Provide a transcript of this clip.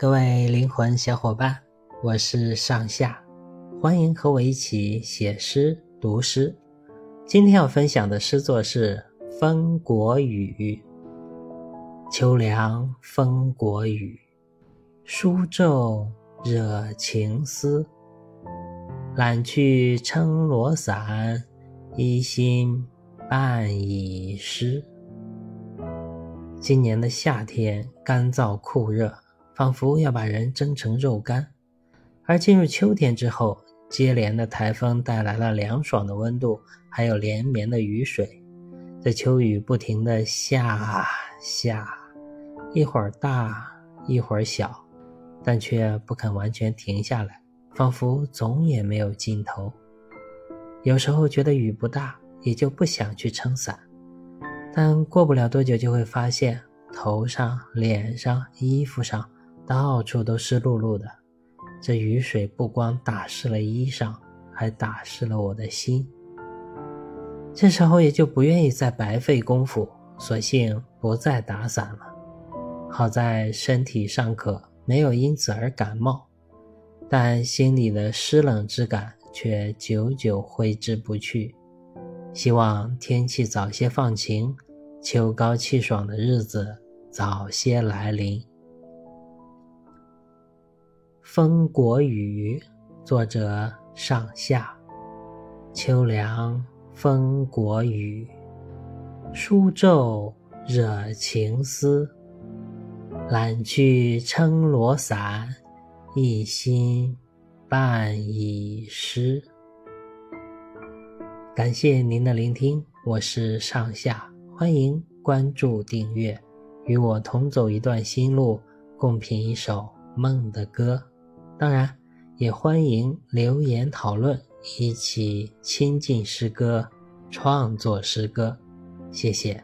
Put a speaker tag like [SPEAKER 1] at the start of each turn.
[SPEAKER 1] 各位灵魂小伙伴，我是上下，欢迎和我一起写诗读诗。今天要分享的诗作是《风国雨》。秋凉风国雨，书皱惹情思。懒去撑罗伞，一心半已湿。今年的夏天干燥酷热，仿佛要把人蒸成肉干；而进入秋天之后，接连的台风带来了凉爽的温度，还有连绵的雨水。这秋雨不停地下下，一会儿大，一会儿小，但却不肯完全停下来，仿佛总也没有尽头。有时候觉得雨不大，也就不想去撑伞。但过不了多久，就会发现头上、脸上、衣服上到处都湿漉漉的。这雨水不光打湿了衣裳，还打湿了我的心。这时候也就不愿意再白费功夫，索性不再打伞了。好在身体尚可，没有因此而感冒，但心里的湿冷之感却久久挥之不去。希望天气早些放晴，秋高气爽的日子早些来临。《风国雨》作者上下。秋凉风国雨，书皱惹情思。懒去撑罗伞，一心半已湿。感谢您的聆听，我是上下，欢迎关注订阅，与我同走一段心路，共品一首梦的歌。当然，也欢迎留言讨论，一起亲近诗歌，创作诗歌。谢谢。